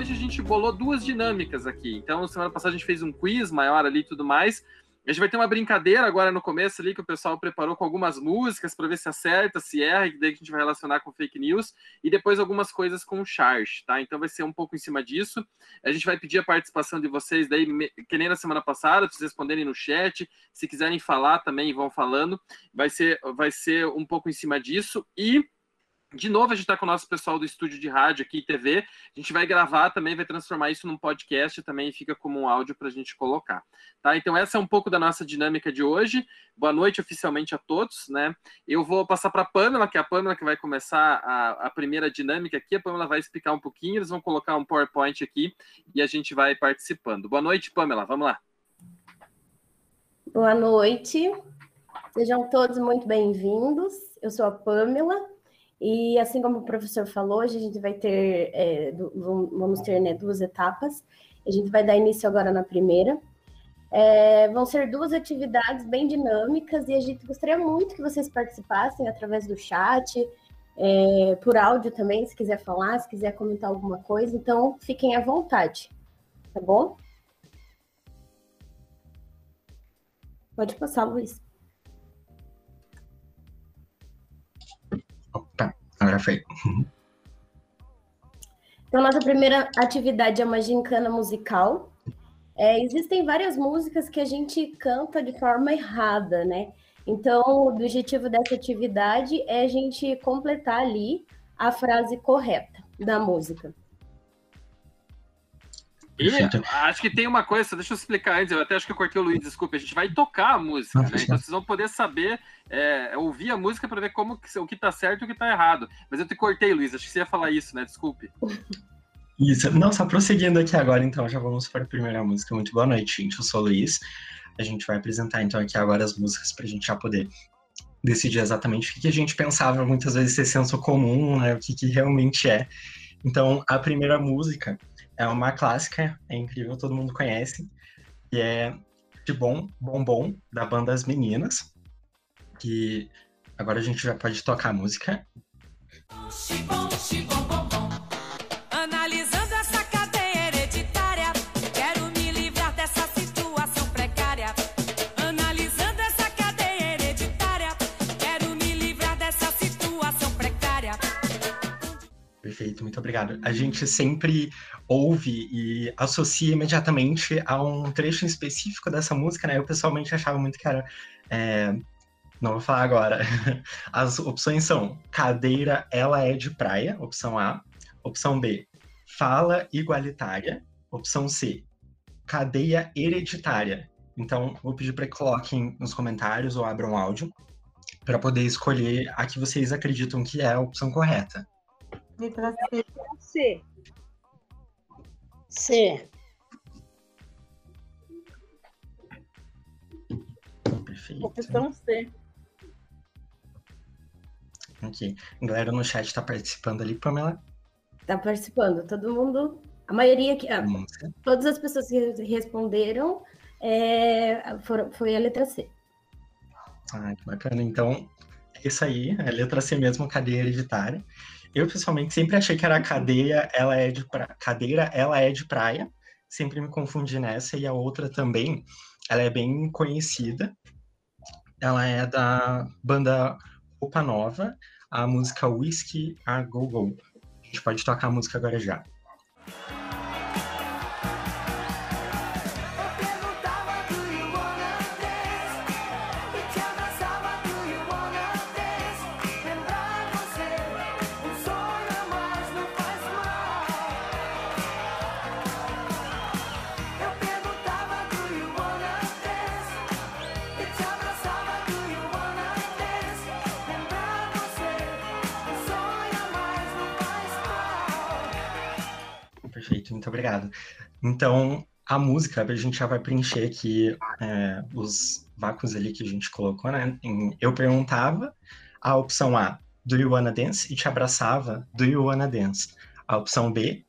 hoje a gente bolou duas dinâmicas aqui. Então, semana passada a gente fez um quiz maior ali e tudo mais. A gente vai ter uma brincadeira agora no começo ali que o pessoal preparou com algumas músicas para ver se acerta, se erra, e daí a gente vai relacionar com fake news, e depois algumas coisas com charge, tá? Então vai ser um pouco em cima disso. A gente vai pedir a participação de vocês daí, que nem na semana passada, vocês responderem no chat, se quiserem falar também vão falando. Vai ser, vai ser um pouco em cima disso. E de novo, a gente está com o nosso pessoal do estúdio de rádio aqui e TV. A gente vai gravar também, vai transformar isso num podcast também fica como um áudio para a gente colocar. Tá? Então, essa é um pouco da nossa dinâmica de hoje. Boa noite oficialmente a todos. Né? Eu vou passar para a Pamela, que é a Pamela que vai começar a, a primeira dinâmica aqui. A Pamela vai explicar um pouquinho, eles vão colocar um PowerPoint aqui e a gente vai participando. Boa noite, Pamela. Vamos lá. Boa noite. Sejam todos muito bem-vindos. Eu sou a Pamela. E assim como o professor falou, hoje a gente vai ter, é, vamos ter né, duas etapas. A gente vai dar início agora na primeira. É, vão ser duas atividades bem dinâmicas e a gente gostaria muito que vocês participassem através do chat, é, por áudio também, se quiser falar, se quiser comentar alguma coisa. Então, fiquem à vontade, tá bom? Pode passar, Luiz. Agora foi. Então, nossa primeira atividade é uma gincana musical. É, existem várias músicas que a gente canta de forma errada, né? Então, o objetivo dessa atividade é a gente completar ali a frase correta da música. E acho que tem uma coisa, deixa eu explicar antes, eu até acho que eu cortei o Luiz, desculpe, a gente vai tocar a música, né? Então vocês vão poder saber, é, ouvir a música para ver como o que tá certo e o que tá errado. Mas eu te cortei, Luiz, acho que você ia falar isso, né? Desculpe. Isso, não, só prosseguindo aqui agora, então, já vamos para a primeira música. Muito boa noite, gente. Eu sou o Luiz. A gente vai apresentar, então, aqui agora as músicas para a gente já poder decidir exatamente o que, a gente pensava muitas vezes ser senso comum, né? O que, que realmente é. Então, a primeira música é uma clássica, é incrível, todo mundo conhece. E é de Bom Bom da banda As Meninas. Que agora a gente já pode tocar a música. Bom, bom, Perfeito, muito obrigado. A gente sempre ouve e associa imediatamente a um trecho específico dessa música, né? Eu pessoalmente achava muito que era. É... Não vou falar agora. As opções são cadeira, ela é de praia, opção A. Opção B, fala igualitária. Opção C, cadeia hereditária. Então, vou pedir para que coloquem nos comentários ou abram áudio para poder escolher a que vocês acreditam que é a opção correta. Letra C. C. Perfeito. Opção C. Ok. A galera no chat está participando ali, Pamela? Está participando. Todo mundo. A maioria que. Ah, todas as pessoas que responderam é, foram, foi a letra C. Ah, que bacana. Então, é isso aí. A letra C mesmo, cadeia hereditária. Eu, pessoalmente, sempre achei que era cadeia, ela é de pra... cadeira, ela é de praia. Sempre me confundi nessa. E a outra também, ela é bem conhecida. Ela é da banda Roupa Nova, a música Whiskey a Go Go. A gente pode tocar a música agora já. Muito obrigado. Então, a música, a gente já vai preencher aqui é, os vácuos ali que a gente colocou, né? Eu perguntava a opção A, do you wanna dance? E te abraçava, do you wanna dance? A opção B,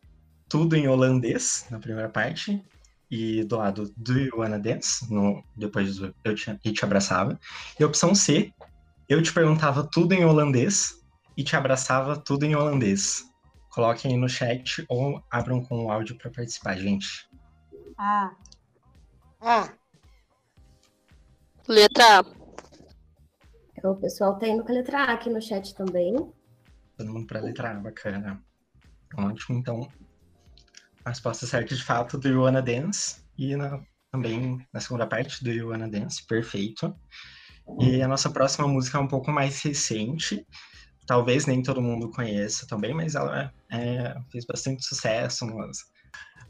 tudo em holandês, na primeira parte, e do lado, do you wanna dance? No, depois do eu te, e te abraçava. E a opção C, eu te perguntava tudo em holandês e te abraçava tudo em holandês. Coloquem aí no chat ou abram com o áudio para participar, gente. A. A. Letra A. Então, o pessoal tá indo com a letra A aqui no chat também. Todo mundo para a letra A, bacana. Ótimo, então. A resposta certa de fato do You Wanna Dance. E na, também na segunda parte do You Wanna Dance, perfeito. E a nossa próxima música é um pouco mais recente. Talvez nem todo mundo conheça também, mas ela é, fez bastante sucesso. Mas...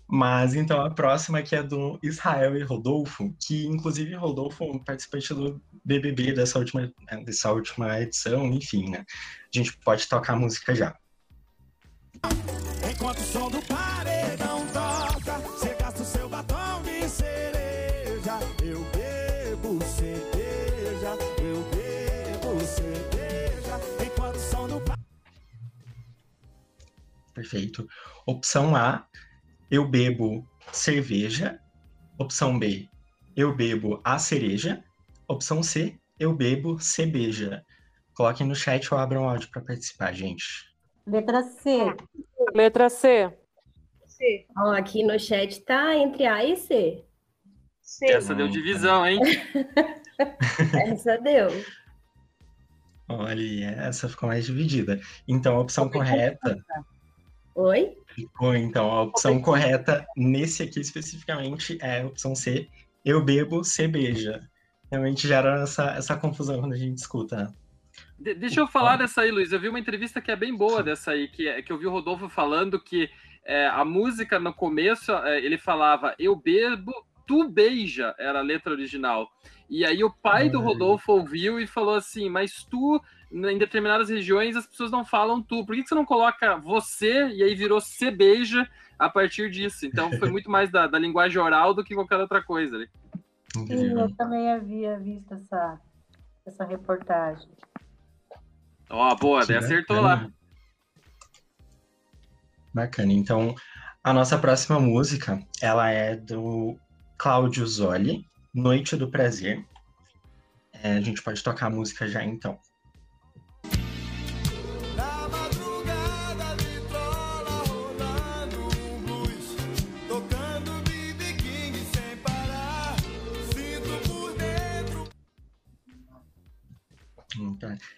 mas então a próxima aqui é do Israel e Rodolfo, que inclusive Rodolfo é um participante do BBB dessa última, dessa última edição, enfim, né? A gente pode tocar a música já. Enquanto o som do Perfeito. Opção A, eu bebo cerveja. Opção B, eu bebo a cereja. Opção C, eu bebo cebeja. Coloquem no chat ou abram o áudio para participar, gente. Letra C. Letra C. C. Ó, aqui no chat tá entre A e C. C. Essa deu divisão, hein? Essa deu. Olha, essa ficou mais dividida. Então, a opção correta Oi? ficou, então, a opção correta nesse aqui especificamente é a opção C, eu bebo cerveja. Realmente gera essa, essa confusão quando a gente escuta. né? De- deixa eu falar dessa aí, Luiz. Eu vi uma entrevista que é bem boa dessa aí, que, é- que eu vi o Rodolfo falando que é, a música no começo é, ele falava eu bebo, tu beija, era a letra original. E aí o pai do Ai. Rodolfo ouviu e falou assim: Mas tu, em determinadas regiões, as pessoas não falam tu. Por que, que você não coloca você? E aí virou se beija a partir disso. Então foi muito mais da, da linguagem oral do que qualquer outra coisa. ali. Sim, eu também havia visto essa, essa reportagem. Ó, boa, daí Que acertou lá. bacana. Bacana. Então, a nossa próxima música, ela é do Cláudio Zoli, Noite do Prazer. É, a gente pode tocar a música já, então.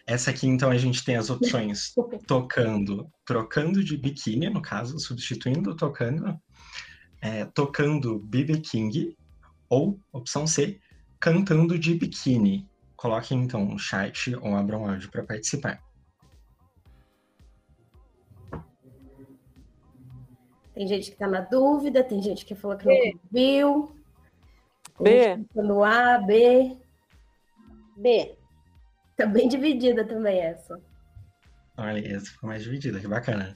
Essa aqui, então, a gente tem as opções tocando, trocando de biquíni, no caso, substituindo tocando, é, tocando BB King, ou, opção C, cantando de biquíni. Coloquem, então, no chat ou abram áudio para participar. Tem gente que tá na dúvida, tem gente que falou que não viu. B. No A, B. B. Tá bem dividida também essa. Olha, essa ficou mais dividida, que bacana.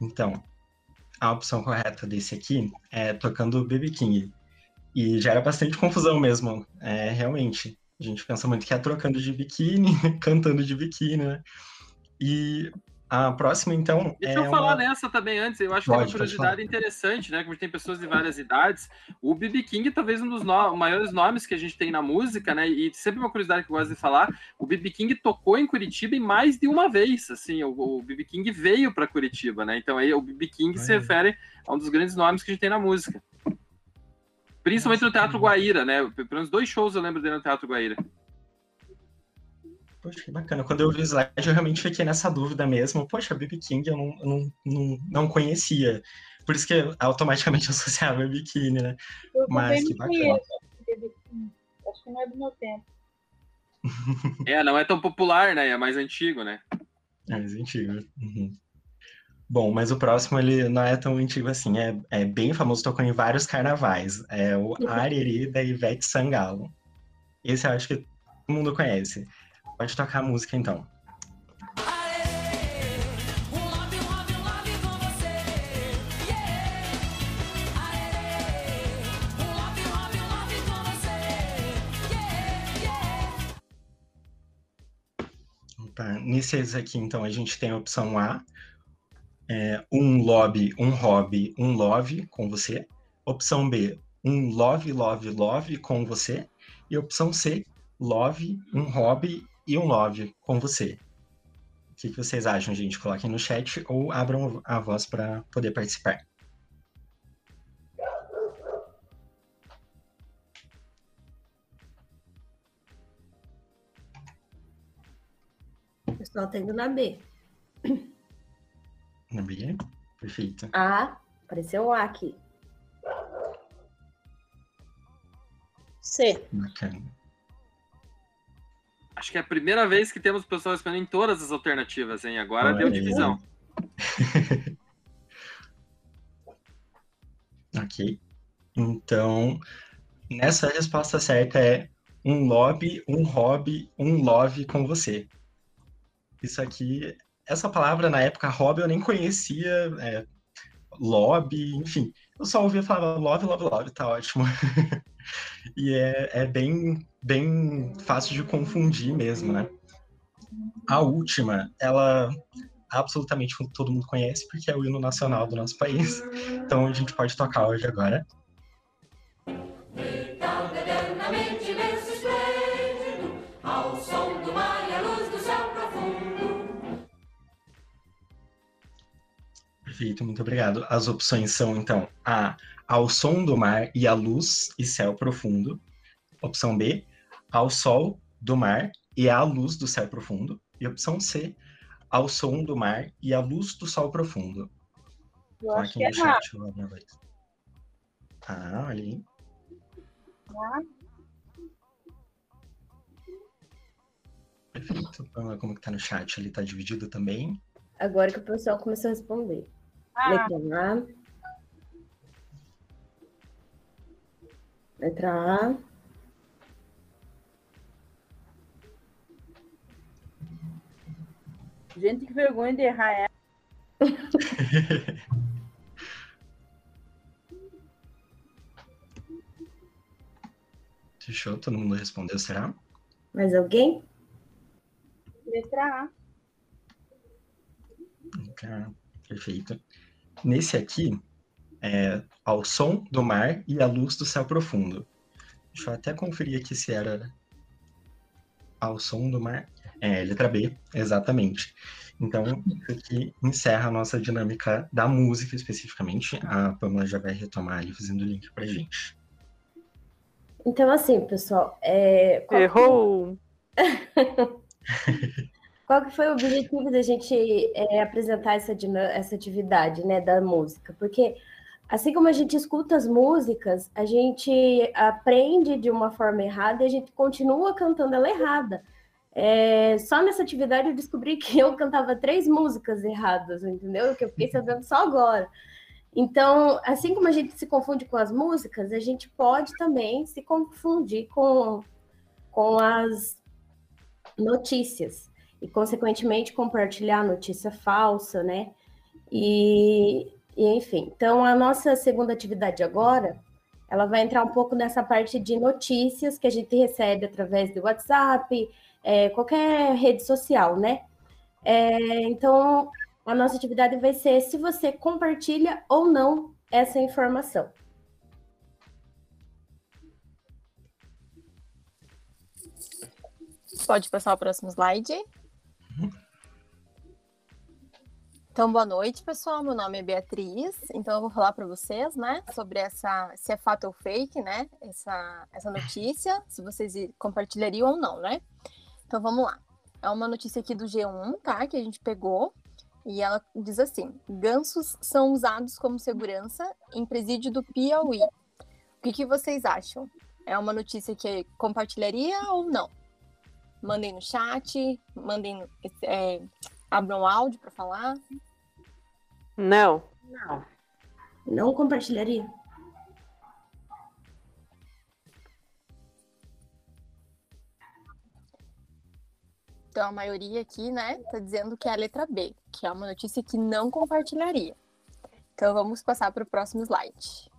Então, a opção correta desse aqui é tocando BB King. E gera bastante confusão mesmo, é, realmente. A gente pensa muito que é trocando de biquíni, cantando de biquíni, né? E a próxima, então, Deixa é eu falar uma... nessa também antes. Eu acho que é uma Pode, pode curiosidade interessante, né? Como tem pessoas de várias idades. O BB King, talvez um dos no- maiores nomes que a gente tem na música, né? E sempre uma curiosidade que eu gosto de falar: o BB King tocou em Curitiba em mais de uma vez. Assim, o, o BB King veio para Curitiba, né? Então aí o BB King se Olha. refere a um dos grandes nomes que a gente tem na música. Principalmente no Teatro Guaíra, né? Pelo menos dois shows eu lembro dele no Teatro Guaíra. Poxa, que bacana. Quando eu vi o slide, eu realmente fiquei nessa dúvida mesmo. Poxa, BB King eu não, eu não, não, não conhecia. Por isso que eu automaticamente associava a biquíni, né? Eu Mas que bacana. conheço. BB King. Acho que não é do meu tempo. É, não é tão popular, né? É mais antigo, né? É mais antigo. Uhum. Bom, mas o próximo ele não é tão antigo assim, é, é bem famoso, tocou em vários carnavais. É o Ariri da Ivete Sangalo. Esse eu acho que todo mundo conhece. Pode tocar a música então. Tá, nesses aqui, então, a gente tem a opção A, é, um lobby, um hobby, um love com você. Opção B, um love, love, love com você. E opção C, love, um hobby e um love com você. O que, que vocês acham, gente? Coloquem no chat ou abram a voz para poder participar. O pessoal tá indo na B. Na B? Perfeito. A, apareceu o A aqui. C. Bacana. Acho que é a primeira vez que temos pessoas respondendo em todas as alternativas, hein? Agora Olha deu divisão. Ok. Então, nessa resposta certa é um lobby, um hobby, um love com você. Isso aqui, essa palavra na época hobby eu nem conhecia, é, lobby, enfim. Eu só ouvia falar love, love, love, tá ótimo. e é, é bem, bem fácil de confundir mesmo, né? A última, ela absolutamente todo mundo conhece, porque é o hino nacional do nosso país. Então a gente pode tocar hoje agora. Perfeito, muito obrigado. As opções são, então, A, ao som do mar e à luz e céu profundo. Opção B, ao sol do mar e à luz do céu profundo. E opção C, ao som do mar e à luz do sol profundo. Eu acho que Coloquem é no errado. chat, eu abro a voz. Ah, olha aí. Perfeito. Vamos lá como que tá no chat. Ele tá dividido também. Agora que o pessoal começou a responder. Ah, Letra Letra A. gente, que vergonha de errar ela. Fechou? Todo mundo respondeu, será? Mais alguém? Letra A. Tá, perfeito. Nesse aqui, é ao som do mar e à luz do céu profundo. Deixa eu até conferir aqui se era ao som do mar. É, letra B, exatamente. Então, isso aqui encerra a nossa dinâmica da música especificamente. A Pamela já vai retomar ali fazendo o link pra gente. Então, assim, pessoal, é, qual, Errou! qual que foi o objetivo da gente é, apresentar essa, essa atividade né, da música? Porque, assim como a gente escuta as músicas, a gente aprende de uma forma errada e a gente continua cantando ela errada. É, só nessa atividade eu descobri que eu cantava três músicas erradas, entendeu? Que eu fiquei sabendo só agora. Então, assim como a gente se confunde com as músicas, a gente pode também se confundir com, com as notícias e, consequentemente, compartilhar notícia falsa, né? E, e, enfim, então a nossa segunda atividade agora, ela vai entrar um pouco nessa parte de notícias que a gente recebe através do WhatsApp, é, qualquer rede social, né? É, então, a nossa atividade vai ser se você compartilha ou não essa informação. Pode passar o próximo slide. Então, boa noite, pessoal. Meu nome é Beatriz. Então, eu vou falar para vocês, né, sobre essa, se é fato ou fake, né, essa, essa notícia, se vocês compartilhariam ou não, né? Então, vamos lá. É uma notícia aqui do G1, tá, que a gente pegou. E ela diz assim: gansos são usados como segurança em presídio do Piauí. O que, que vocês acham? É uma notícia que compartilharia ou não? Mandem no chat, mandem, é, abram o áudio para falar. Não. Não. Não compartilharia? Então a maioria aqui, né, tá dizendo que é a letra B, que é uma notícia que não compartilharia. Então vamos passar para o próximo slide.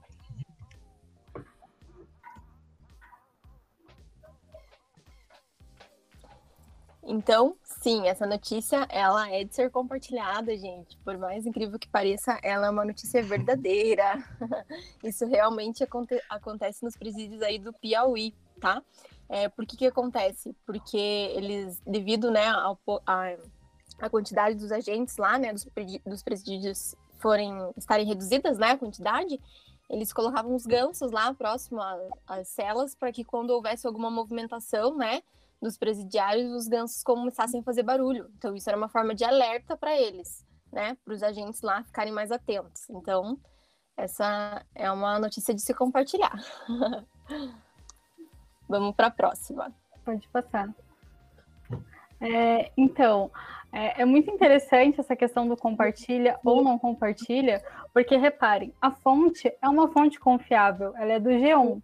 Então, sim, essa notícia, ela é de ser compartilhada, gente. Por mais incrível que pareça, ela é uma notícia verdadeira. Isso realmente aconte acontece nos presídios aí do Piauí, tá? É, por que que acontece? Porque eles, devido, né, ao, a, a quantidade dos agentes lá, né, dos, dos presídios forem estarem reduzidas, né, a quantidade, eles colocavam os gansos lá próximo às celas para que quando houvesse alguma movimentação, né, dos presidiários, os gansos começassem a fazer barulho. Então isso era uma forma de alerta para eles, né, para os agentes lá ficarem mais atentos. Então essa é uma notícia de se compartilhar. Vamos para a próxima. Pode passar. É, então, é, é muito interessante essa questão do compartilha ou não compartilha, porque reparem, a fonte é uma fonte confiável, ela é do G1.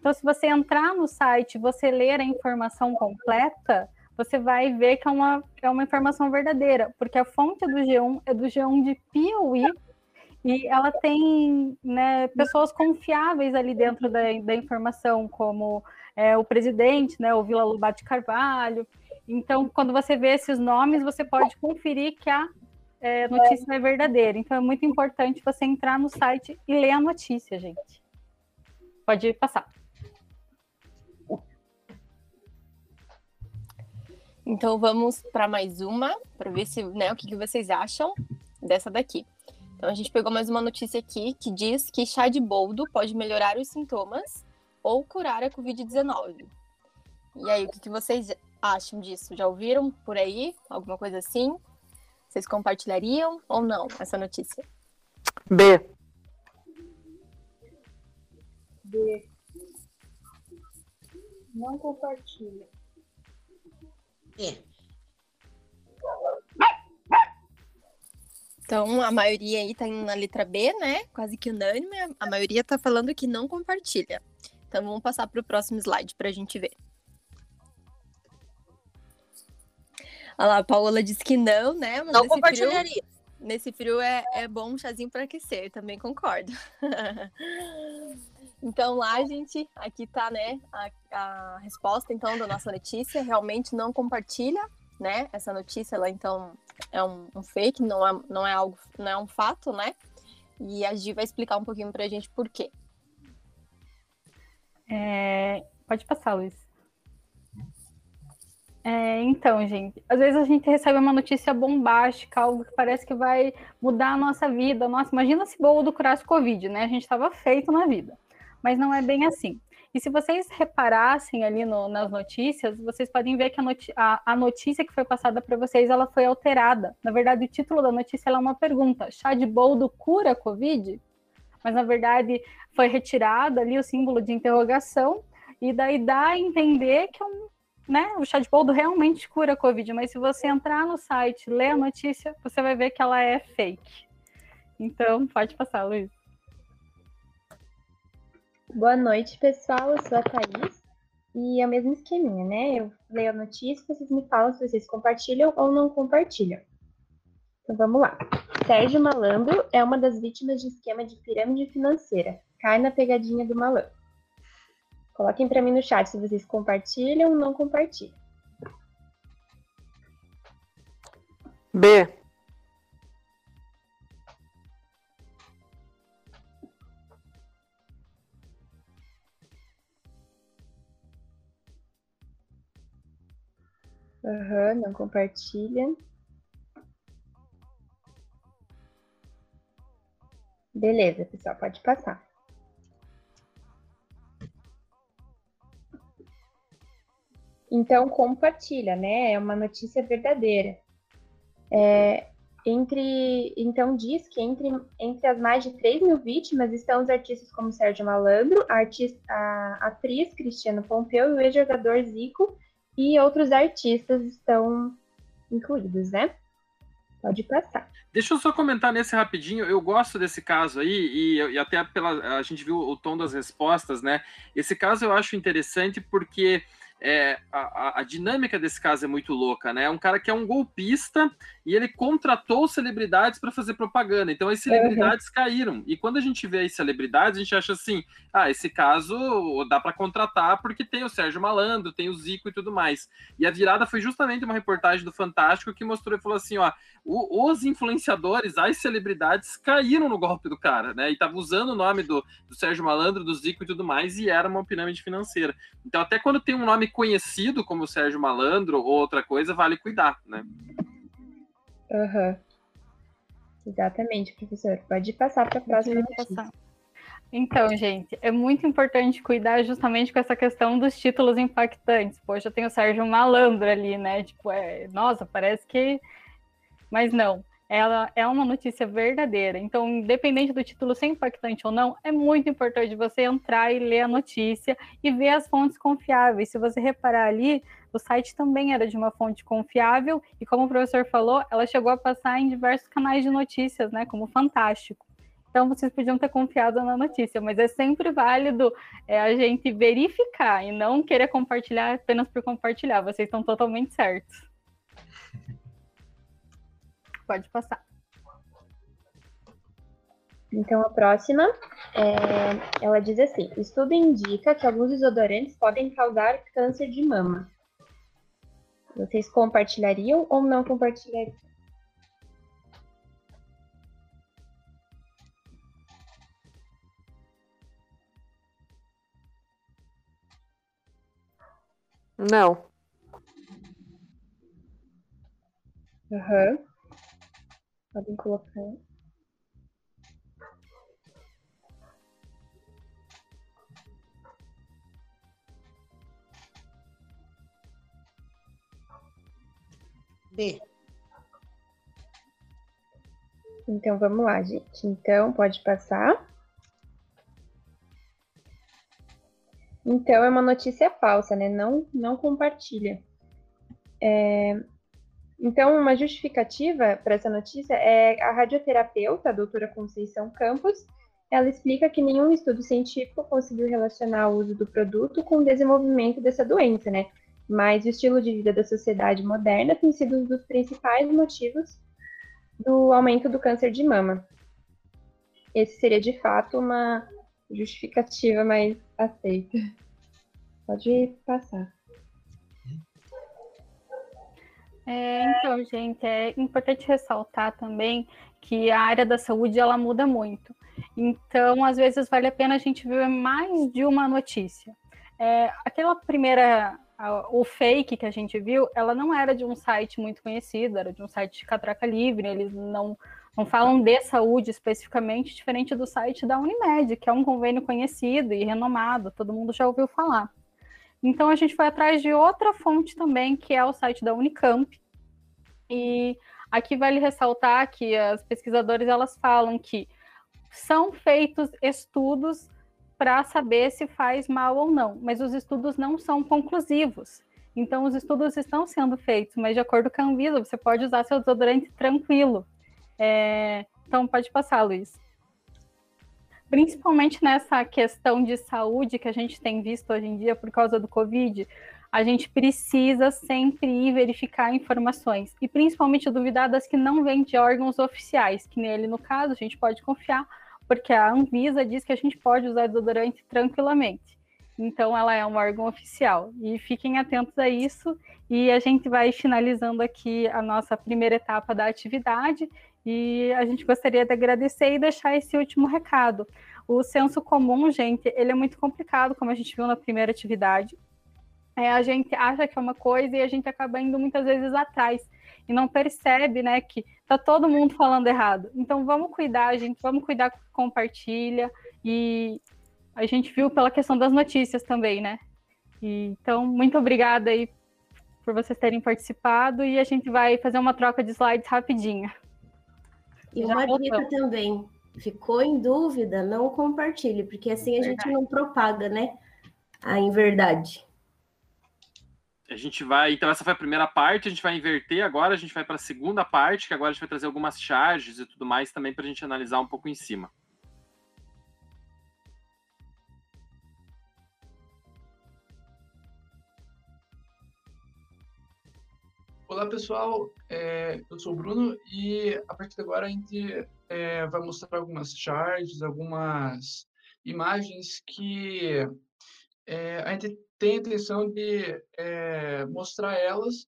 Então, se você entrar no site, você ler a informação completa, você vai ver que é uma, é uma informação verdadeira, porque a fonte do G1 é do G1 de Piauí, e ela tem né, pessoas confiáveis ali dentro da, da informação, como é, o presidente, né, o Vila Lobato Carvalho. Então, quando você vê esses nomes, você pode conferir que a é, notícia é verdadeira. Então, é muito importante você entrar no site e ler a notícia, gente. Pode passar. Então vamos para mais uma, para ver se, né, o que, que vocês acham dessa daqui. Então a gente pegou mais uma notícia aqui que diz que chá de boldo pode melhorar os sintomas ou curar a Covid-19. E aí, o que, que vocês acham disso? Já ouviram por aí? Alguma coisa assim? Vocês compartilhariam ou não essa notícia? B. B. Não compartilha. B. Então, a maioria aí tá na letra B, né? Quase que unânime. A maioria tá falando que não compartilha. Então, vamos passar para o próximo slide para a gente ver. Olha lá, a Paola disse que não, né? Mas Não nesse frio- compartilharia. Nesse frio é, é bom um chazinho para aquecer, também concordo. então lá, gente, aqui tá, né, a, a resposta, então, da nossa notícia. Realmente não compartilha, né, essa notícia, ela, então, é um, um fake, não é, não é algo, não é um fato, né? E a Gi vai explicar um pouquinho pra gente por quê. É, Pode passar, Luiz. É, então, gente, às vezes a gente recebe uma notícia bombástica, algo que parece que vai mudar a nossa vida. Nossa, imagina se bolo do curasse Covid, né? A gente estava feito na vida. Mas não é bem assim. E se vocês reparassem ali no- nas notícias, vocês podem ver que a, a- a notícia que foi passada para vocês, ela foi alterada. Na verdade, o título da notícia é uma pergunta. Chá de boldo cura Covid? Mas, na verdade, foi retirado ali o símbolo de interrogação e daí dá a entender que é um, né, o chá de boldo realmente cura Covid, mas se você entrar no site, ler a notícia, você vai ver que ela é fake. Então, pode passar, Luiz. Boa noite, pessoal. Eu sou a Thaís. E é o mesmo esqueminha, né? Eu leio a notícia, vocês me falam se vocês compartilham ou não compartilham. Então vamos lá. Sérgio Malandro é uma das vítimas de esquema de pirâmide financeira. Cai na pegadinha do malandro. Coloquem para mim no chat se vocês compartilham ou não compartilham. B. Aham, não compartilha. Beleza, pessoal, pode passar. Então, compartilha, né? É uma notícia verdadeira. É, entre, então, diz que entre, entre as mais de 3 mil vítimas estão os artistas como Sérgio Malandro, a, artista, a atriz Cristiano Pompeu e o ex-jogador Zico, e outros artistas estão incluídos, né? Pode passar. Deixa eu só comentar nesse rapidinho. Eu gosto desse caso aí, e, e até pela. A gente viu o tom das respostas, né? Esse caso eu acho interessante porque. é, a, a- dinâmica desse caso é muito louca, né? É um cara que é um golpista e ele contratou celebridades para fazer propaganda. Então as celebridades caíram. E quando a gente vê as celebridades, a gente acha assim: ah, esse caso dá para contratar porque tem o Sérgio Malandro, tem o Zico e tudo mais. E a virada foi justamente uma reportagem do Fantástico que mostrou e falou assim: ó, os influenciadores, as celebridades caíram no golpe do cara, né? E tava usando o nome do, do Sérgio Malandro, do Zico e tudo mais, e era uma pirâmide financeira. Então, até quando tem um nome conhecido como Sérgio Malandro ou outra coisa, vale cuidar, né? Aham. Exatamente, professor. Pode passar para a próxima notícia. Então, gente, é muito importante cuidar justamente com essa questão dos títulos impactantes. Poxa, tem o Sérgio Malandro ali, né? Tipo, é, nossa, parece que. Mas não, ela é uma notícia verdadeira. Então, independente do título ser impactante ou não, é muito importante você entrar e ler a notícia e ver as fontes confiáveis. Se você reparar ali, o site também era de uma fonte confiável e, como o professor falou, ela chegou a passar em diversos canais de notícias, né? Como Fantástico. Então, vocês podiam ter confiado na notícia, mas é sempre válido é, a gente verificar e não querer compartilhar apenas por compartilhar. Vocês estão totalmente certos. Pode passar. Então, a próxima, é, ela diz assim: estudo indica que alguns desodorantes podem causar câncer de mama. Vocês compartilhariam ou não compartilhariam? Não. Aham. Podem colocar. B. Então vamos lá, gente. Então pode passar. Então é uma notícia falsa, né? Não, não compartilha. É, Então, uma justificativa para essa notícia é a radioterapeuta, a doutora Conceição Campos. Ela explica que nenhum estudo científico conseguiu relacionar o uso do produto com o desenvolvimento dessa doença, né? Mas o estilo de vida da sociedade moderna tem sido um dos principais motivos do aumento do câncer de mama. Esse seria de fato uma justificativa mais aceita. Pode passar. É, então, gente, é importante ressaltar também que a área da saúde ela muda muito. Então, às vezes vale a pena a gente ver mais de uma notícia. É, aquela primeira, a- o fake que a gente viu, ela não era de um site muito conhecido, era de um site de catraca livre. Eles não não falam de saúde especificamente, diferente do site da Unimed, que é um convênio conhecido e renomado, todo mundo já ouviu falar. Então a gente foi atrás de outra fonte também, que é o site da Unicamp. E aqui vale ressaltar que as pesquisadoras elas falam que são feitos estudos para saber se faz mal ou não, mas os estudos não são conclusivos. Então os estudos estão sendo feitos, mas de acordo com a Anvisa, você pode usar seu desodorante tranquilo. É, Então pode passar, Luiz principalmente nessa questão de saúde que a gente tem visto hoje em dia por causa do Covid, a gente precisa sempre ir verificar informações e principalmente duvidar das que não vêm de órgãos oficiais, que nele, no caso, a gente pode confiar, porque a Anvisa diz que a gente pode usar desodorante tranquilamente. Então, ela é um órgão oficial. E fiquem atentos a isso. E a gente vai finalizando aqui a nossa primeira etapa da atividade. E a gente gostaria de agradecer e deixar esse último recado. O senso comum, gente, ele é muito complicado, como a gente viu na primeira atividade. É, a gente acha que é uma coisa e a gente acaba indo muitas vezes atrás e não percebe, né, que tá todo mundo falando errado. Então vamos cuidar, gente, vamos cuidar compartilha e a gente viu pela questão das notícias também, né? E, então muito obrigada aí por vocês terem participado e a gente vai fazer uma troca de slides rapidinho. E uma dica também, ficou em dúvida, não compartilhe, porque assim a gente não propaga, né? A inverdade. A gente vai. Então, essa foi a primeira parte, a gente vai inverter agora, a gente vai para a segunda parte, que agora a gente vai trazer algumas charges e tudo mais também para a gente analisar um pouco em cima. Olá pessoal, É, eu sou o Bruno e a partir de agora a gente é, vai mostrar algumas charts, algumas imagens que é, a gente tem a intenção de é, mostrar elas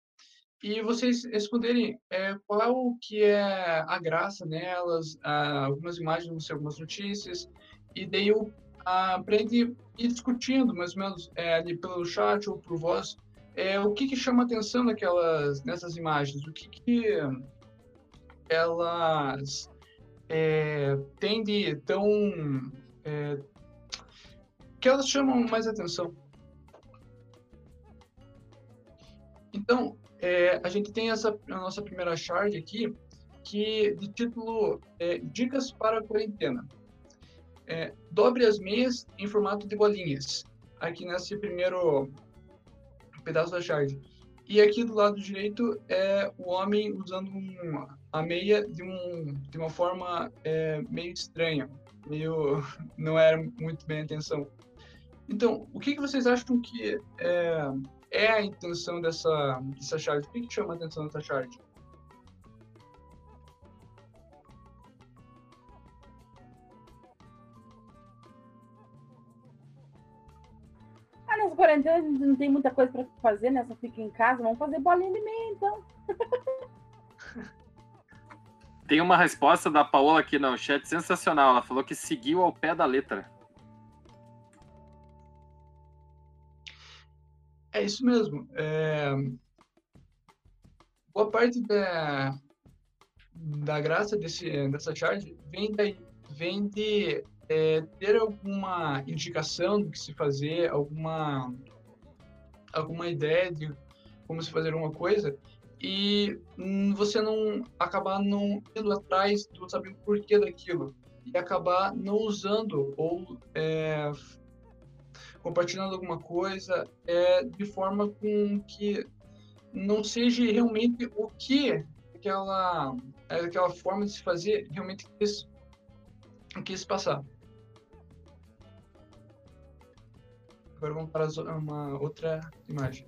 e vocês responderem é, qual é o que é a graça nelas, ah, algumas imagens vão algumas notícias e daí eu aprende ir discutindo mais ou menos é, ali pelo chat ou por voz é, o que, que chama atenção naquelas, nessas imagens? O que, que elas é, tendem tão é, que elas chamam mais atenção. Então, é, a gente tem essa a nossa primeira charge aqui, que de título é, Dicas para a Quarentena. É, dobre as meias em formato de bolinhas, aqui nesse primeiro pedaço da charge. E aqui do lado direito é o homem usando um, a meia de, um, de uma forma é, meio estranha, meio não era muito bem a intenção. Então, o que, que vocês acham que é, é a intenção dessa, dessa charge? O que, que chama a atenção dessa charge? Nessa quarentena a gente não tem muita coisa pra fazer, né? Só fica em casa. Vamos fazer bolinha de meia, então. Tem uma resposta da Paola aqui no chat sensacional. Ela falou que seguiu ao pé da letra. É isso mesmo. É... Boa parte da, da graça desse, dessa charge vem, da, vem de é, ter alguma indicação do que se fazer, alguma, alguma ideia de como se fazer uma coisa, e hum, você não acabar não indo atrás do saber o porquê daquilo e acabar não usando ou é, compartilhando alguma coisa é, de forma com que não seja realmente o que aquela aquela forma de se fazer realmente quis, quis passar. Agora vamos para uma outra imagem.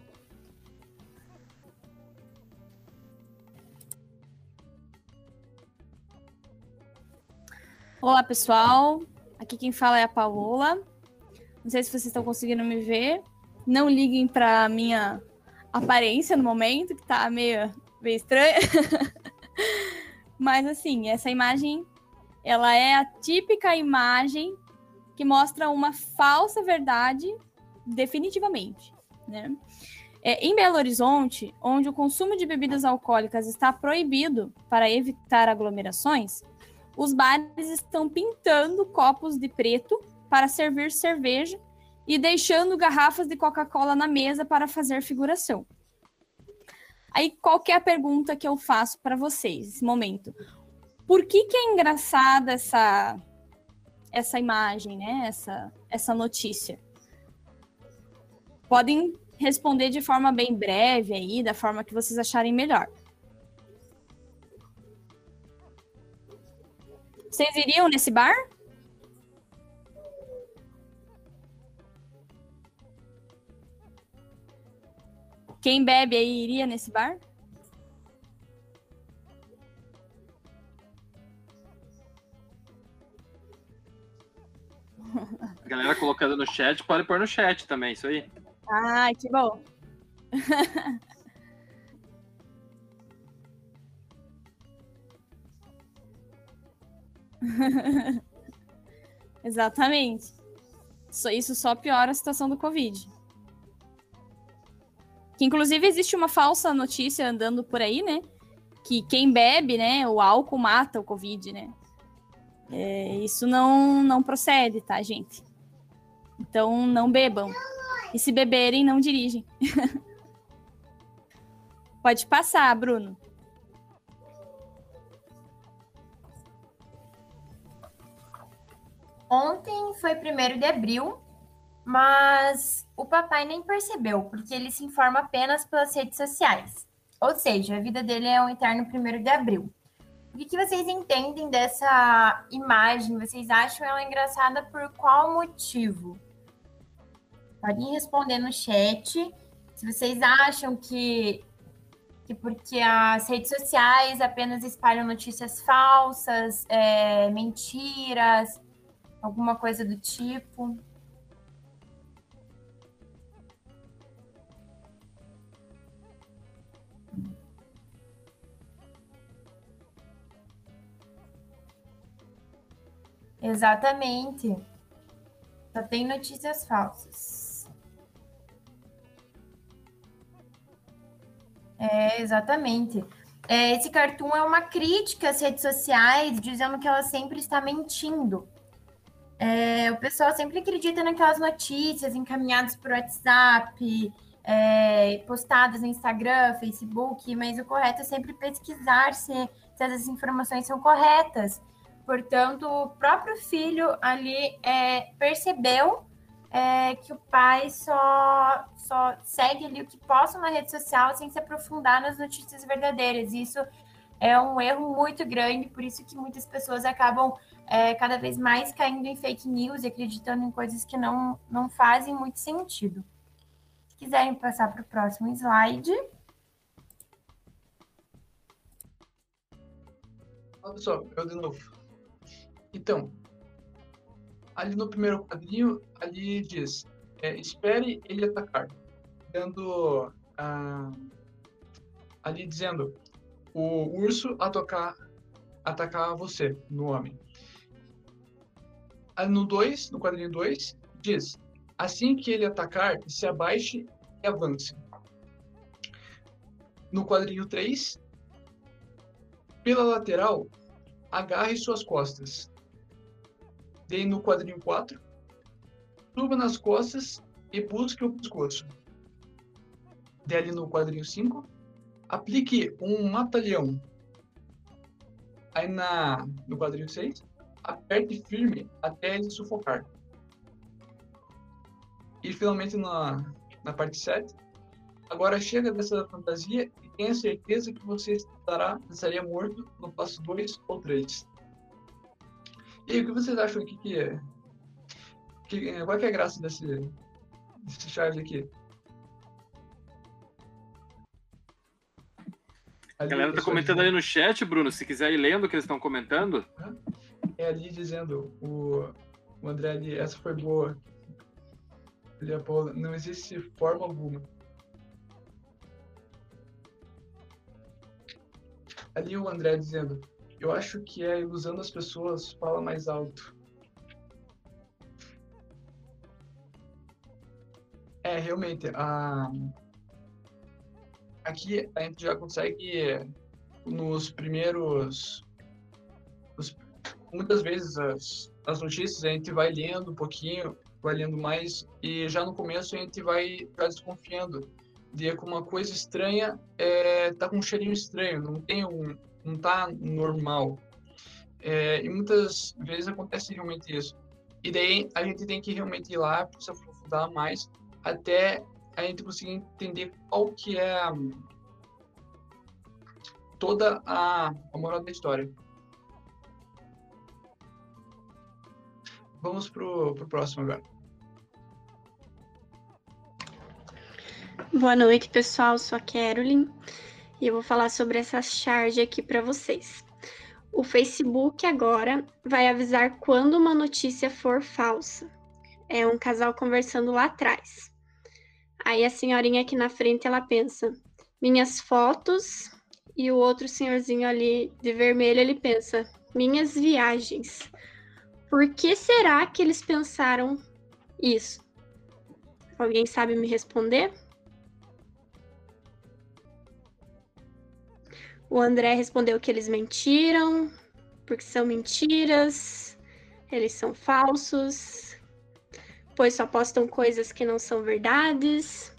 Olá, pessoal. Aqui quem fala é a Paola. Não sei se vocês estão conseguindo me ver. Não liguem para minha aparência no momento, que tá meio, meio estranha. Mas assim, essa imagem, ela é a típica imagem que mostra uma falsa verdade definitivamente, né? É, em Belo Horizonte, onde o consumo de bebidas alcoólicas está proibido para evitar aglomerações, os bares estão pintando copos de preto para servir cerveja e deixando garrafas de Coca-Cola na mesa para fazer figuração. Aí, qual que é pergunta que eu faço para vocês nesse momento? Por que, que é engraçada essa, essa imagem, né? Essa, essa notícia? Podem responder de forma bem breve aí, da forma que vocês acharem melhor. Vocês iriam nesse bar? Quem bebe aí iria nesse bar? A galera colocando no chat, pode pôr no chat também, isso aí. Ai, que bom. Exatamente. Isso só piora a situação do Covid. Que inclusive existe uma falsa notícia andando por aí, né? Que quem bebe, né, o álcool mata o Covid, né? É, isso não, não procede, tá, gente? Então não bebam. E se beberem, não dirigem. Pode passar, Bruno. Ontem foi 1 de abril, mas o papai nem percebeu, porque ele se informa apenas pelas redes sociais. Ou seja, a vida dele é um eterno 1 de abril. O que, que vocês entendem dessa imagem? Vocês acham ela engraçada por qual motivo? Podem responder no chat. Se vocês acham que, que porque as redes sociais apenas espalham notícias falsas, é, mentiras, alguma coisa do tipo. Exatamente. Só tem notícias falsas. É, exatamente. É, esse cartoon é uma crítica às redes sociais, dizendo que ela sempre está mentindo. É, o pessoal sempre acredita naquelas notícias encaminhadas por WhatsApp, é, postadas no Instagram, Facebook, mas o correto é sempre pesquisar se, se essas informações são corretas. Portanto, o próprio filho ali é, percebeu é, que o pai só, só segue ali o que posta na rede social sem se aprofundar nas notícias verdadeiras. Isso é um erro muito grande, por isso que muitas pessoas acabam é, cada vez mais caindo em fake news e acreditando em coisas que não, não fazem muito sentido. Se quiserem passar para o próximo slide. Olha só, eu de novo. Então, ali no primeiro quadrinho, ali diz, é, espere ele atacar, dando ah, ali dizendo o urso atacar atacar você, no homem. Ah, No 2, no quadrinho 2, diz, assim que ele atacar, se abaixe e avance. No quadrinho 3, pela lateral, agarre suas costas. Daí no quadrinho 4, suba nas costas e busque o pescoço. Ali no quadrinho 5, aplique um mata-leão. Aí na, no quadrinho 6, aperte firme até ele sufocar. E finalmente na, na parte 7, agora chega dessa fantasia e tenha certeza que você estará, estaria morto no passo 2 ou 3. E aí, o que vocês acham que, que é? Que, eh, qual que é a graça desse, desse Charles aqui? A galera tá comentando ali no chat, Bruno. Se quiser ir lendo o que eles estão comentando. É ali dizendo, o, o André ali, essa foi boa. Ele é Paula, não existe forma alguma. Ali o André dizendo, eu acho que a ilusão das pessoas fala mais alto. É, realmente, a... aqui a gente já consegue, nos primeiros. muitas vezes as, as notícias a gente vai lendo um pouquinho, vai lendo mais, e já no começo a gente vai já desconfiando de que uma coisa estranha é, tá com um cheirinho estranho, não tem um. Não tá normal. É, e muitas vezes acontece realmente isso. E daí a gente tem que realmente ir lá se aprofundar mais até a gente conseguir entender qual que é a- toda a, a moral da história. Vamos pro, pro próximo agora. Boa noite, pessoal. Sou a Carolyn e eu vou falar sobre essa charge aqui para vocês. O Facebook agora vai avisar quando uma notícia for falsa. É um casal conversando lá atrás. Aí a senhorinha aqui na frente ela pensa: minhas fotos, e o outro senhorzinho ali de vermelho ele pensa: minhas viagens. Por que será que eles pensaram isso? Alguém sabe me responder? O André respondeu que eles mentiram, porque são mentiras, eles são falsos, pois só postam coisas que não são verdades.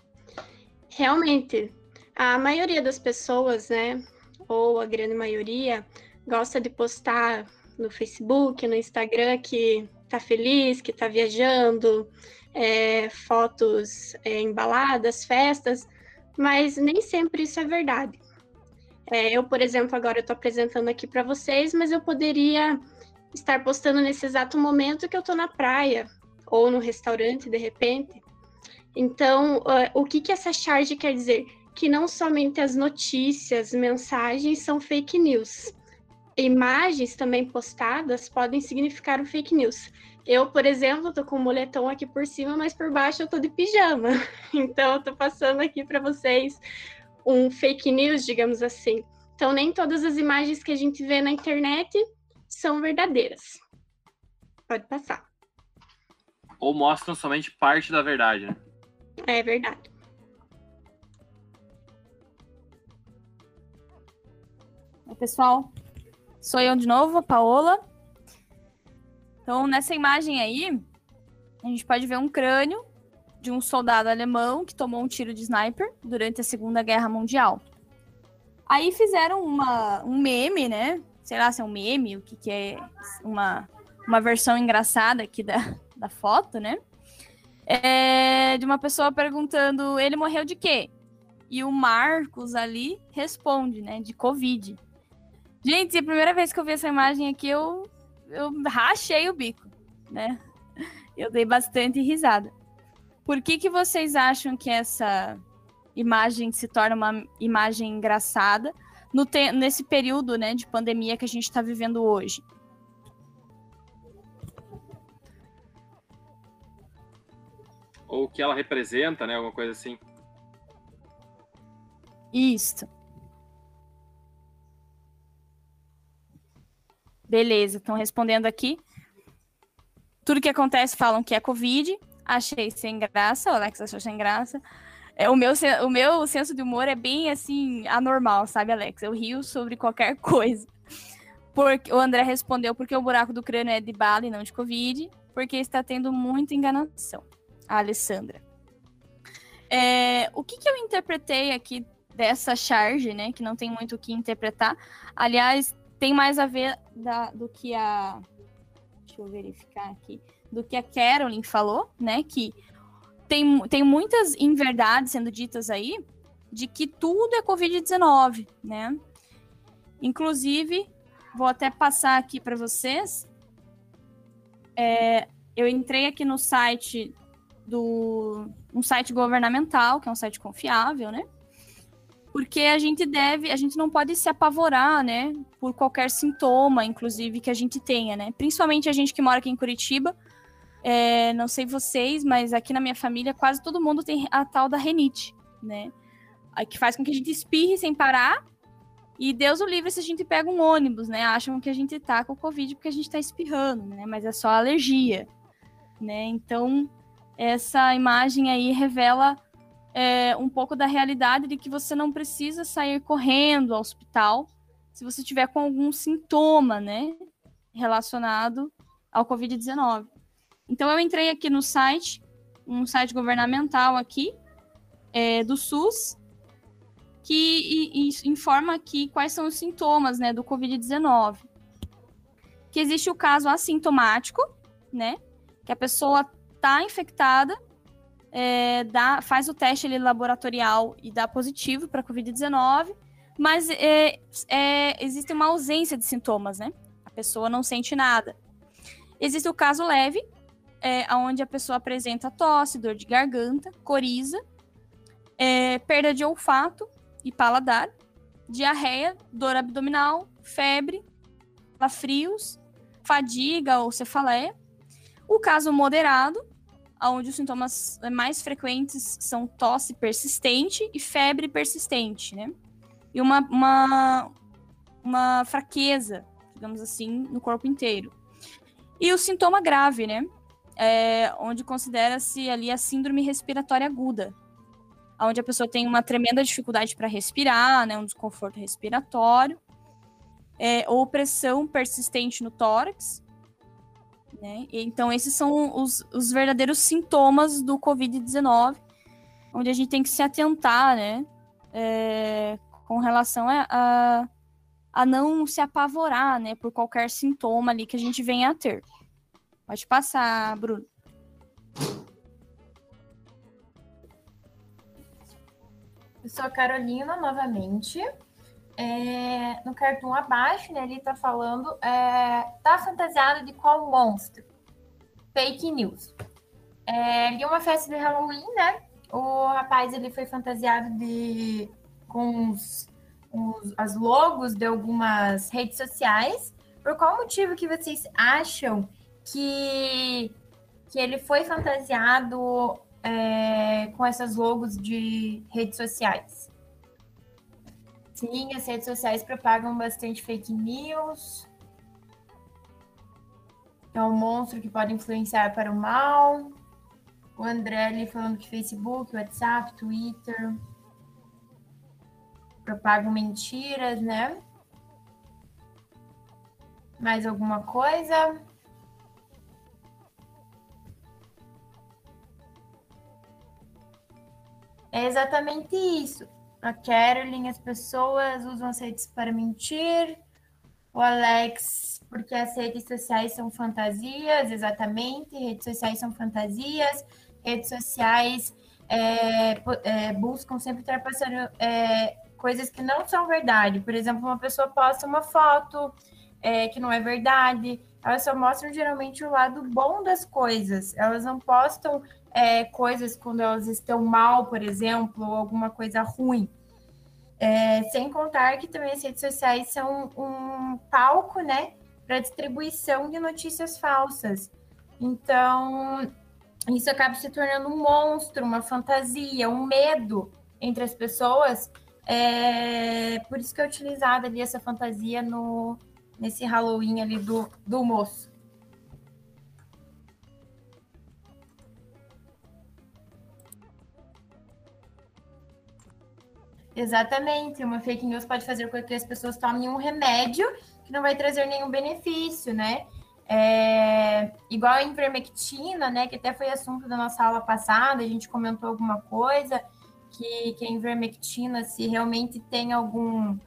Realmente, a maioria das pessoas, né, ou a grande maioria, gosta de postar no Facebook, no Instagram que tá feliz, que tá viajando, é, fotos é, embaladas, festas, mas nem sempre isso é verdade. É, eu, por exemplo, agora estou apresentando aqui para vocês, mas eu poderia estar postando nesse exato momento que eu estou na praia ou no restaurante, de repente. Então, uh, o que, que essa charge quer dizer? Que não somente as notícias, mensagens são fake news. Imagens também postadas podem significar um fake news. Eu, por exemplo, tô com um moletom aqui por cima, mas por baixo eu tô de pijama. Então, eu tô passando aqui para vocês um fake news, digamos assim. Então, nem todas as imagens que a gente vê na internet são verdadeiras. Pode passar. Ou mostram somente parte da verdade, né? É verdade. Oi, pessoal. Sou eu de novo, a Paola. Então, nessa imagem aí, a gente pode ver um crânio de um soldado alemão que tomou um tiro de sniper durante a Segunda Guerra Mundial. Aí fizeram uma, um meme, né? Sei lá se é um meme, o que, que é uma, uma versão engraçada aqui da, da foto, né? É, de uma pessoa perguntando, ele morreu de quê? E o Marcos ali responde, né? De Covid. Gente, a primeira vez que eu vi essa imagem aqui, eu, eu rachei o bico, né? Eu dei bastante risada. Por que, que vocês acham que essa imagem se torna uma imagem engraçada no te nesse período né, de pandemia que a gente está vivendo hoje? Ou o que ela representa, né? Alguma coisa assim. Isso. Beleza, estão respondendo aqui. Tudo que acontece falam que é Covid. Achei sem graça, o Alex achou sem graça. É, o, meu, o meu senso de humor é bem assim, anormal, sabe, Alex? Eu rio sobre qualquer coisa. Porque, o André respondeu porque o buraco do crânio é de bala e não de Covid, porque está tendo muita enganação. A Alessandra. É, o que, que eu interpretei aqui dessa charge, né? Que não tem muito o que interpretar. Aliás, tem mais a ver da, do que a. Deixa eu verificar aqui. Do que a Carolyn falou, né? Que tem, tem muitas inverdades sendo ditas aí de que tudo é Covid-19, né? Inclusive, vou até passar aqui para vocês. É, eu entrei aqui no site do um site governamental, que é um site confiável, né? Porque a gente deve, a gente não pode se apavorar, né, por qualquer sintoma, inclusive que a gente tenha, né? Principalmente a gente que mora aqui em Curitiba, é, não sei vocês, mas aqui na minha família quase todo mundo tem a tal da renite, né? Que faz com que a gente espirre sem parar. E Deus o livre se a gente pega um ônibus, né? Acham que a gente tá com Covid porque a gente tá espirrando, né? Mas é só alergia, né? Então, essa imagem aí revela é, um pouco da realidade de que você não precisa sair correndo ao hospital se você tiver com algum sintoma, né, relacionado ao Covid-19. Então eu entrei aqui no site, um site governamental aqui é, do SUS, que e, e informa aqui quais são os sintomas, né, do Covid-19. Que existe o caso assintomático, né, que a pessoa está infectada é, dá, faz o teste ali, laboratorial e dá positivo para Covid-19, mas é, é, existe uma ausência de sintomas, né? A pessoa não sente nada. Existe o caso leve, é, onde a pessoa apresenta tosse, dor de garganta, coriza, é, perda de olfato e paladar, diarreia, dor abdominal, febre, frios, fadiga ou cefaleia. O caso moderado, onde os sintomas mais frequentes são tosse persistente e febre persistente, né? E uma, uma, uma fraqueza, digamos assim, no corpo inteiro. E o sintoma grave, né? É, onde considera-se ali a síndrome respiratória aguda, onde a pessoa tem uma tremenda dificuldade para respirar, né, um desconforto respiratório, é, ou pressão persistente no tórax, né? Então, esses são os, os verdadeiros sintomas do Covid-19, onde a gente tem que se atentar, né? É, com relação a, a, a, não se apavorar, né? Por qualquer sintoma ali que a gente venha a ter. Pode passar, Bruno. Eu sou a Carolina novamente. É, no cartoon abaixo, né, ele tá falando, é, tá fantasiado de qual monstro? Fake news. É, ali uma festa de Halloween, né? O rapaz ele foi fantasiado de com os, os, as logos de algumas redes sociais. Por qual motivo que vocês acham que, que ele foi fantasiado é, com essas logos de redes sociais? Sim, as redes sociais propagam bastante fake news. É um monstro que pode influenciar para o mal. O André ali falando que Facebook, WhatsApp, Twitter propagam mentiras, né? Mais alguma coisa? É exatamente isso. A Carolyn, as pessoas usam as redes para mentir. O Alex, porque as redes sociais são fantasias, exatamente. Redes sociais são fantasias. Redes sociais é, é, buscam sempre ultrapassar é, coisas que não são verdade. Por exemplo, uma pessoa posta uma foto é, que não é verdade. Elas só mostram geralmente o lado bom das coisas. Elas não postam é, coisas quando elas estão mal, por exemplo, ou alguma coisa ruim. É, sem contar que também as redes sociais são um palco, né, para distribuição de notícias falsas. Então, isso acaba se tornando um monstro, uma fantasia, um medo entre as pessoas. É, por isso que é utilizada ali essa fantasia no, nesse Halloween ali do, do moço. Exatamente, uma fake news pode fazer com que as pessoas tomem um remédio que não vai trazer nenhum benefício, né? É, igual a ivermectina, né? Que até foi assunto da nossa aula passada, a gente comentou alguma coisa, que, que a ivermectina, se realmente tem algum,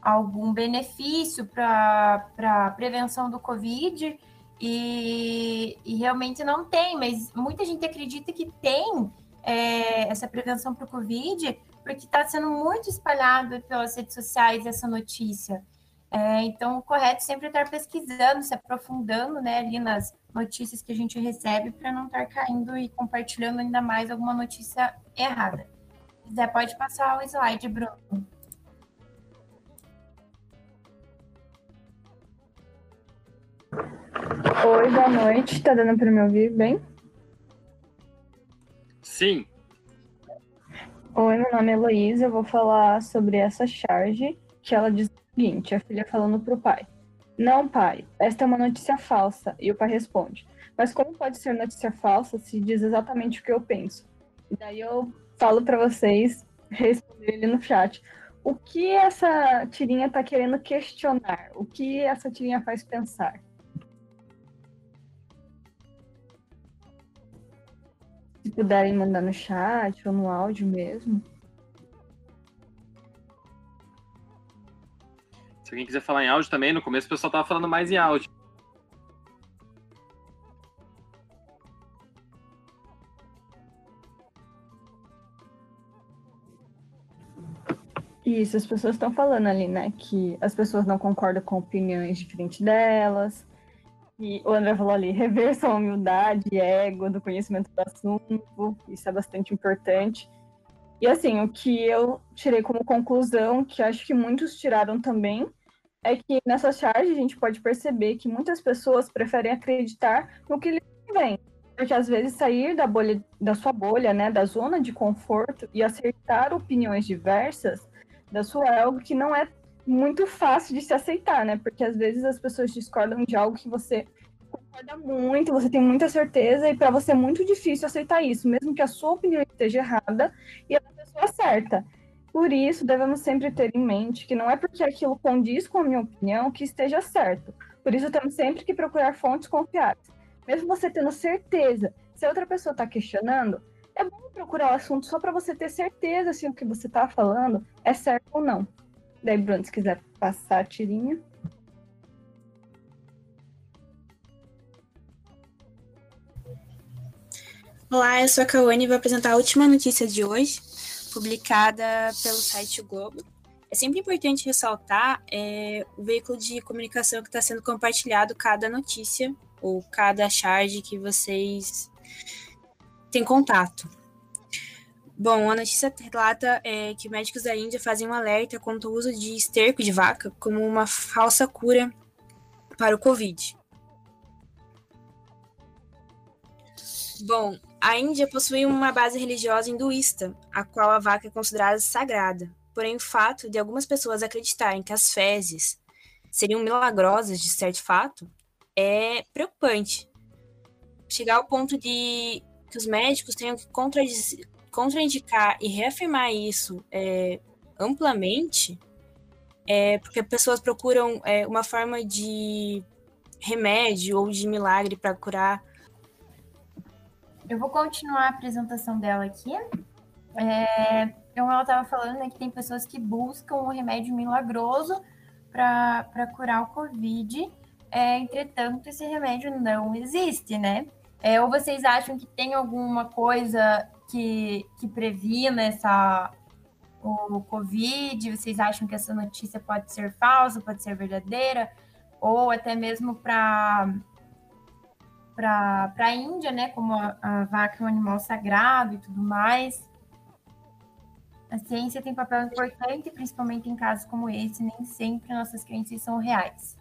algum benefício para prevenção do Covid, e, e realmente não tem, mas muita gente acredita que tem é, essa prevenção para o Covid, porque está sendo muito espalhado pelas redes sociais essa notícia. É, então, o correto é sempre estar pesquisando, se aprofundando né, ali nas notícias que a gente recebe, para não estar caindo e compartilhando ainda mais alguma notícia errada. Se quiser, pode passar o slide, Bruno. Oi, boa noite. Tá dando para me ouvir bem? Sim. Oi, meu nome é Heloísa. Eu vou falar sobre essa charge que ela diz o seguinte: a filha falando pro pai. Não, pai, esta é uma notícia falsa. E o pai responde: Mas como pode ser notícia falsa se diz exatamente o que eu penso? E daí eu falo para vocês responder ele no chat. O que essa tirinha tá querendo questionar? O que essa tirinha faz pensar? Se puderem mandar no chat ou no áudio mesmo. Se alguém quiser falar em áudio também, no começo o pessoal tava falando mais em áudio. Isso, as pessoas estão falando ali, né? Que as pessoas não concordam com opiniões diferentes delas. E o André falou ali, rever sua humildade e ego do conhecimento do assunto. Isso é bastante importante. E assim, o que eu tirei como conclusão, que acho que muitos tiraram também, é que nessa charge a gente pode perceber que muitas pessoas preferem acreditar no que lhes vem. Porque às vezes sair da bolha, da sua bolha, né, da zona de conforto e aceitar opiniões diversas da sua é algo que não é muito fácil de se aceitar, né? Porque às vezes as pessoas discordam de algo que você concorda muito, você tem muita certeza, e para você é muito difícil aceitar isso, mesmo que a sua opinião esteja errada e a pessoa certa. Por isso, devemos sempre ter em mente que não é porque aquilo condiz com a minha opinião que esteja certo. Por isso, temos sempre que procurar fontes confiáveis. Mesmo você tendo certeza, se a outra pessoa está questionando, é bom procurar o assunto só para você ter certeza se o que você está falando é certo ou não. Daí, Bruno, se quiser passar a tirinha. Olá, eu sou a Cauane e vou apresentar a última notícia de hoje, publicada pelo site o Globo. É sempre importante ressaltar é, o veículo de comunicação que está sendo compartilhado cada notícia ou cada charge que vocês têm contato. Bom, a notícia relata é, que médicos da Índia fazem um alerta quanto ao uso de esterco de vaca como uma falsa cura para o Covid. Bom, a Índia possui uma base religiosa hinduísta, a qual a vaca é considerada sagrada. Porém, o fato de algumas pessoas acreditarem que as fezes seriam milagrosas de certo fato é preocupante. Chegar ao ponto de que os médicos tenham que contradizer, contraindicar e reafirmar isso é, amplamente, é porque pessoas procuram é, uma forma de remédio ou de milagre para curar. Eu vou continuar a apresentação dela aqui. É, então, ela estava falando né, que tem pessoas que buscam um remédio milagroso para curar o Covid. É, entretanto, esse remédio não existe, né? É, ou vocês acham que tem alguma coisa que, que previna essa, o Covid? Vocês acham que essa notícia pode ser falsa, pode ser verdadeira? Ou até mesmo para para a Índia, né? Como a, a vaca é um animal sagrado e tudo mais. A ciência tem papel importante, principalmente em casos como esse, nem sempre nossas crenças são reais.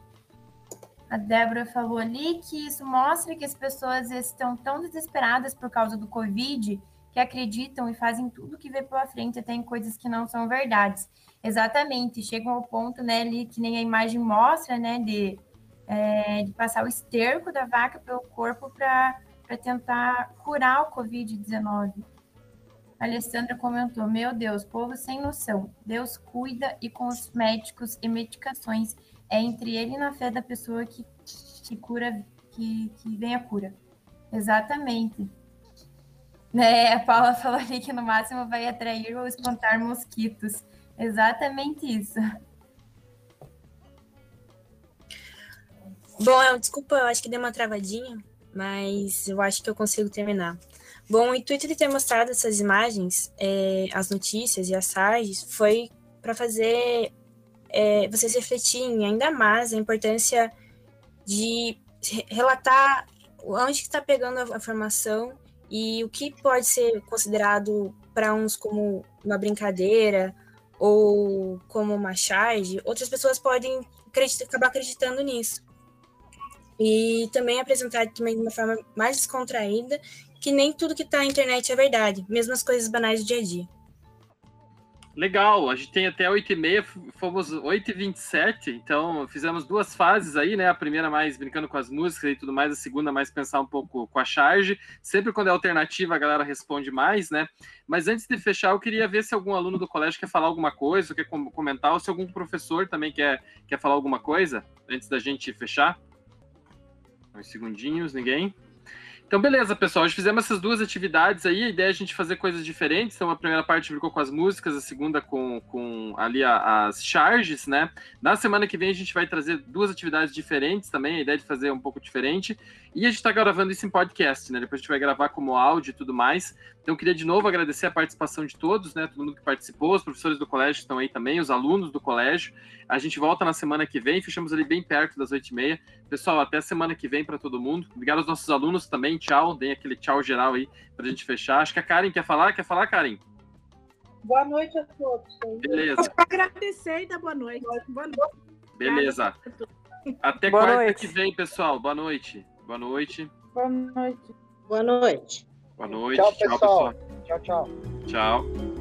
A Débora falou ali que isso mostra que as pessoas estão tão desesperadas por causa do Covid que acreditam e fazem tudo que vê pela frente, até em coisas que não são verdades. Exatamente, chegam ao ponto, né, ali, que nem a imagem mostra, né, de, é, de passar o esterco da vaca pelo corpo para tentar curar o Covid-19. A Alessandra comentou: Meu Deus, povo sem noção. Deus cuida e com os médicos e medicações é entre ele e na fé da pessoa que, que cura, que, que vem a cura. Exatamente. Né, a Paula falou ali que no máximo vai atrair ou espantar mosquitos. Exatamente isso. Bom, eu, desculpa, eu acho que deu uma travadinha, mas eu acho que eu consigo terminar. Bom, o intuito de ter mostrado essas imagens, é, as notícias e as charges, foi para fazer é, vocês refletirem ainda mais a importância de relatar onde está pegando a formação e o que pode ser considerado para uns como uma brincadeira ou como uma charge, outras pessoas podem acreditar, acabar acreditando nisso. E também apresentar também de uma forma mais descontraída que nem tudo que está na internet é verdade, mesmo as coisas banais do dia a dia. Legal, a gente tem até 8h30, fomos 8h27, então fizemos duas fases aí, né? A primeira mais brincando com as músicas e tudo mais, a segunda mais pensar um pouco com a charge. Sempre quando é alternativa, a galera responde mais, né? Mas antes de fechar, eu queria ver se algum aluno do colégio quer falar alguma coisa, quer comentar, ou se algum professor também quer, quer falar alguma coisa, antes da gente fechar. Uns segundinhos, ninguém? Então, beleza, pessoal. Hoje fizemos essas duas atividades aí. A ideia é a gente fazer coisas diferentes. Então, a primeira parte ficou com as músicas, a segunda com, com ali a, as charges, né? Na semana que vem a gente vai trazer duas atividades diferentes também. A ideia é de fazer um pouco diferente. E a gente está gravando isso em podcast, né? Depois a gente vai gravar como áudio e tudo mais. Então, queria de novo agradecer a participação de todos, né? Todo mundo que participou, os professores do colégio estão aí também, os alunos do colégio. A gente volta na semana que vem, fechamos ali bem perto das oito e meia. Pessoal, até semana que vem para todo mundo. Obrigado aos nossos alunos também. Tchau, deem aquele tchau geral aí para a gente fechar. Acho que a Karen quer falar. Quer falar, Karen? Boa noite a todos. Beleza. Eu agradecer e dar boa noite. Boa noite. Beleza. Até Boa quarta noite. que vem, pessoal. Boa noite. Boa noite. Boa noite. Boa noite. Boa noite. Tchau, Tchau, pessoal. pessoal. Tchau, tchau. Tchau.